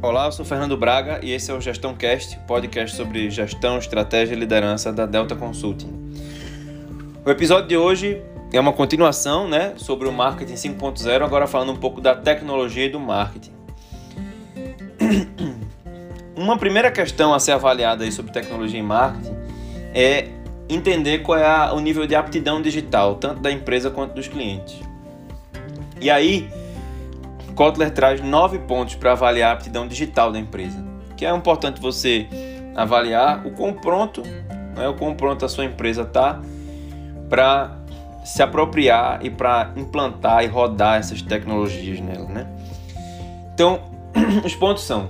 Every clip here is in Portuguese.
Olá, eu sou Fernando Braga e esse é o Gestão Cast, podcast sobre gestão, estratégia e liderança da Delta Consulting. O episódio de hoje é uma continuação, né, sobre o marketing 5.0, agora falando um pouco da tecnologia e do marketing. Uma primeira questão a ser avaliada aí sobre tecnologia e marketing é entender qual é o nível de aptidão digital, tanto da empresa quanto dos clientes. E aí, Kotler traz nove pontos para avaliar a aptidão digital da empresa, que é importante você avaliar o quão pronto, né, o quão pronto a sua empresa está para se apropriar e para implantar e rodar essas tecnologias nela, né? Então, os pontos são: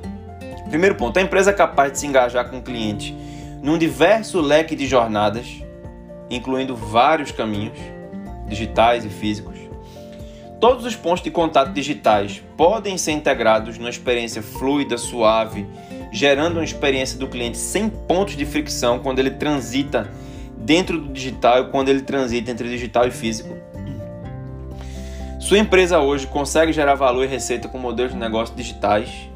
primeiro ponto, a empresa é capaz de se engajar com o cliente num diverso leque de jornadas, incluindo vários caminhos digitais e físicos. Todos os pontos de contato digitais podem ser integrados numa experiência fluida, suave, gerando uma experiência do cliente sem pontos de fricção quando ele transita dentro do digital e quando ele transita entre digital e físico. Sua empresa hoje consegue gerar valor e receita com modelos de negócio digitais.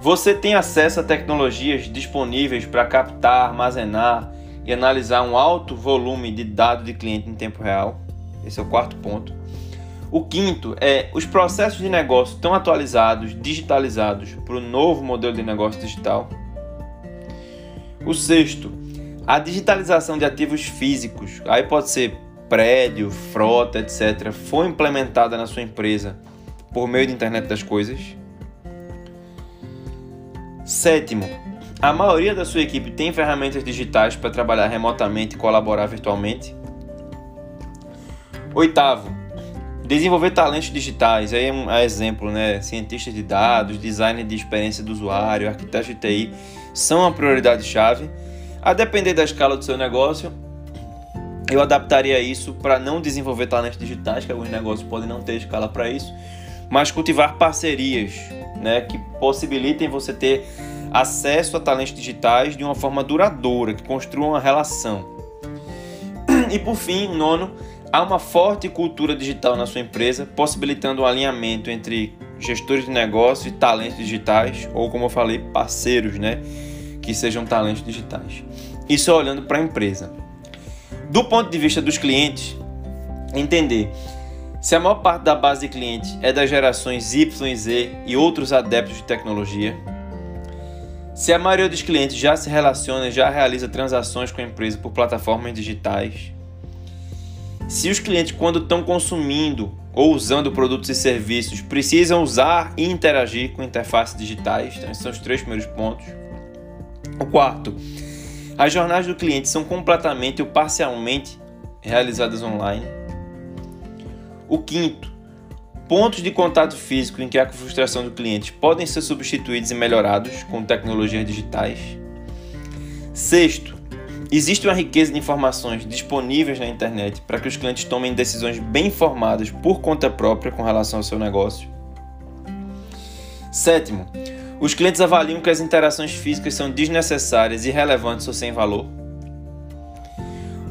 Você tem acesso a tecnologias disponíveis para captar, armazenar e analisar um alto volume de dados de cliente em tempo real. Esse é o quarto ponto. O quinto é os processos de negócio estão atualizados, digitalizados para o novo modelo de negócio digital. O sexto, a digitalização de ativos físicos, aí pode ser prédio, frota, etc., foi implementada na sua empresa por meio da internet das coisas. Sétimo, a maioria da sua equipe tem ferramentas digitais para trabalhar remotamente e colaborar virtualmente. Oitavo, desenvolver talentos digitais. Aí é um exemplo, né? Cientistas de dados, designer de experiência do usuário, arquitetos de TI são uma prioridade chave. A depender da escala do seu negócio, eu adaptaria isso para não desenvolver talentos digitais, que alguns negócios podem não ter escala para isso, mas cultivar parcerias, né, que possibilitem você ter acesso a talentos digitais de uma forma duradoura, que construam uma relação. E por fim, nono, Há uma forte cultura digital na sua empresa, possibilitando um alinhamento entre gestores de negócio e talentos digitais, ou como eu falei, parceiros, né, que sejam talentos digitais. Isso é olhando para a empresa. Do ponto de vista dos clientes, entender se a maior parte da base de cliente é das gerações Y e Z e outros adeptos de tecnologia, se a maioria dos clientes já se relaciona, já realiza transações com a empresa por plataformas digitais, se os clientes, quando estão consumindo ou usando produtos e serviços, precisam usar e interagir com interfaces digitais, então esses são os três primeiros pontos. O quarto, as jornadas do cliente são completamente ou parcialmente realizadas online. O quinto, pontos de contato físico em que há frustração do cliente podem ser substituídos e melhorados com tecnologias digitais. Sexto, Existe uma riqueza de informações disponíveis na internet para que os clientes tomem decisões bem informadas por conta própria com relação ao seu negócio. Sétimo, os clientes avaliam que as interações físicas são desnecessárias, irrelevantes ou sem valor.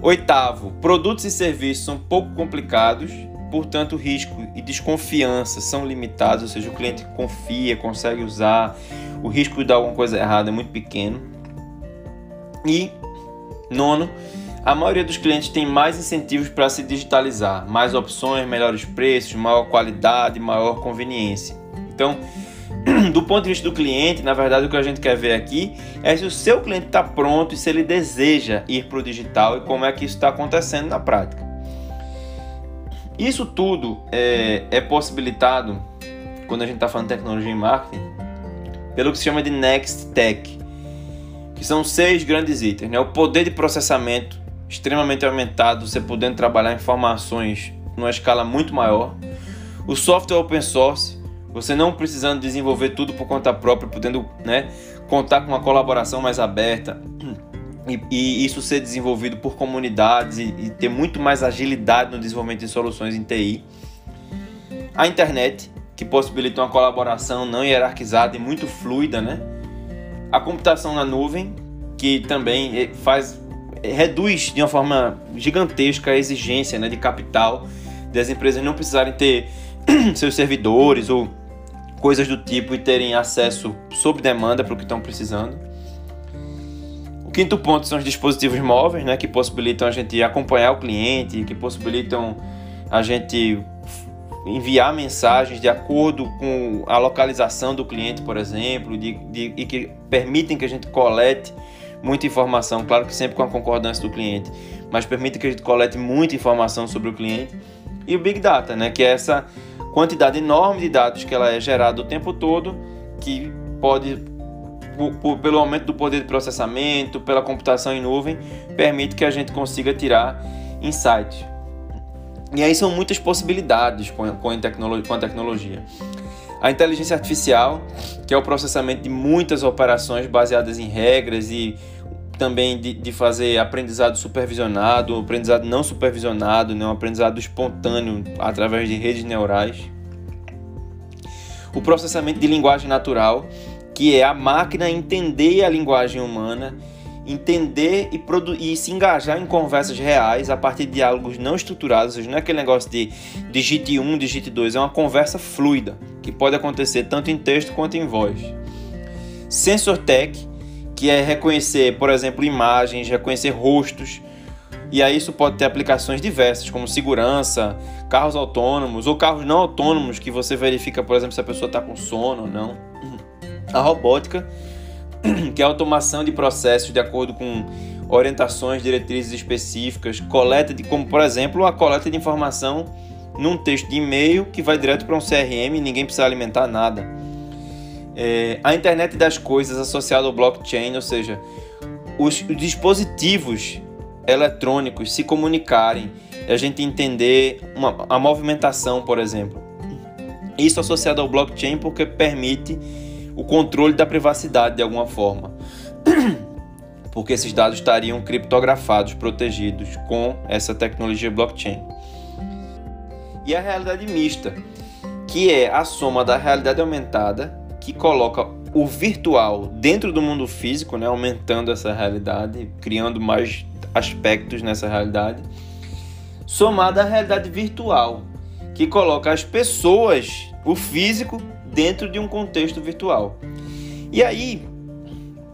Oitavo, produtos e serviços são pouco complicados, portanto, risco e desconfiança são limitados, ou seja, o cliente confia, consegue usar, o risco de dar alguma coisa errada é muito pequeno. E Nono, a maioria dos clientes tem mais incentivos para se digitalizar, mais opções, melhores preços, maior qualidade, maior conveniência. Então, do ponto de vista do cliente, na verdade, o que a gente quer ver aqui é se o seu cliente está pronto e se ele deseja ir para o digital e como é que isso está acontecendo na prática. Isso tudo é, é possibilitado quando a gente está falando de tecnologia e marketing pelo que se chama de Next Tech, que são seis grandes itens. Né? O poder de processamento extremamente aumentado, você podendo trabalhar informações numa escala muito maior. O software open source, você não precisando desenvolver tudo por conta própria, podendo né, contar com uma colaboração mais aberta e, e isso ser desenvolvido por comunidades e, e ter muito mais agilidade no desenvolvimento de soluções em TI. A internet, que possibilita uma colaboração não hierarquizada e muito fluida, né? A computação na nuvem, que também eh, faz eh, reduz de uma forma gigantesca a exigência né, de capital das empresas não precisarem ter seus servidores ou coisas do tipo e terem acesso sob demanda para o que estão precisando. O quinto ponto são os dispositivos móveis, né, que possibilitam a gente acompanhar o cliente, que possibilitam a gente enviar mensagens de acordo com a localização do cliente, por exemplo, de, de, e que permitem que a gente colete muita informação, claro que sempre com a concordância do cliente, mas permite que a gente colete muita informação sobre o cliente. E o Big Data, né, que é essa quantidade enorme de dados que ela é gerada o tempo todo, que pode, por, por, pelo aumento do poder de processamento, pela computação em nuvem, permite que a gente consiga tirar insights. E aí são muitas possibilidades com, a, tecnologia, com a tecnologia. A inteligência artificial, que é o processamento de muitas operações baseadas em regras e também de, de fazer aprendizado supervisionado, aprendizado não supervisionado, né, um aprendizado espontâneo através de redes neurais. O processamento de linguagem natural, que é a máquina entender a linguagem humana entender e, e se engajar em conversas reais a partir de diálogos não estruturados, não é aquele negócio de digite um, digite dois, é uma conversa fluida, que pode acontecer tanto em texto quanto em voz. Sensor Tech, que é reconhecer, por exemplo, imagens, reconhecer rostos, e aí isso pode ter aplicações diversas, como segurança, carros autônomos ou carros não autônomos, que você verifica, por exemplo, se a pessoa está com sono ou não. A robótica, que é automação de processos de acordo com orientações, diretrizes específicas, coleta de, como por exemplo, a coleta de informação num texto de e-mail que vai direto para um CRM ninguém precisa alimentar nada. É, a internet das coisas associada ao blockchain, ou seja, os, os dispositivos eletrônicos se comunicarem, a gente entender uma, a movimentação, por exemplo. Isso associado ao blockchain porque permite o controle da privacidade de alguma forma. Porque esses dados estariam criptografados, protegidos com essa tecnologia blockchain. E a realidade mista, que é a soma da realidade aumentada, que coloca o virtual dentro do mundo físico, né, aumentando essa realidade, criando mais aspectos nessa realidade, somada à realidade virtual, que coloca as pessoas, o físico, dentro de um contexto virtual. E aí,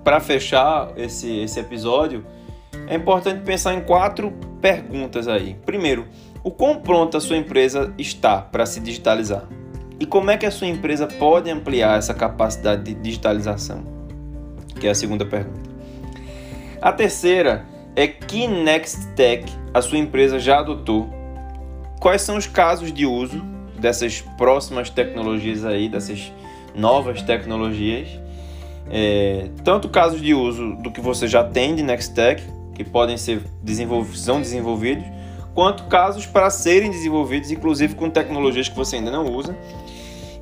para fechar esse, esse episódio, é importante pensar em quatro perguntas aí. Primeiro, o quão pronta a sua empresa está para se digitalizar? E como é que a sua empresa pode ampliar essa capacidade de digitalização? Que é a segunda pergunta. A terceira é que Next Tech a sua empresa já adotou? Quais são os casos de uso dessas próximas tecnologias aí, dessas novas tecnologias. É, tanto casos de uso do que você já tem de Nextech, que podem ser desenvolvidos, são desenvolvidos, quanto casos para serem desenvolvidos, inclusive com tecnologias que você ainda não usa,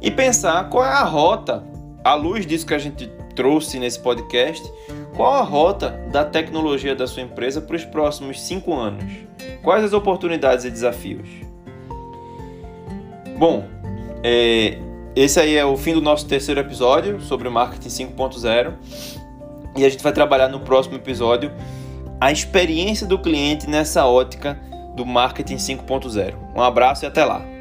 e pensar qual é a rota, à luz disso que a gente trouxe nesse podcast, qual a rota da tecnologia da sua empresa para os próximos cinco anos? Quais as oportunidades e desafios? Bom, é, esse aí é o fim do nosso terceiro episódio sobre o marketing 5.0 e a gente vai trabalhar no próximo episódio a experiência do cliente nessa ótica do marketing 5.0. Um abraço e até lá!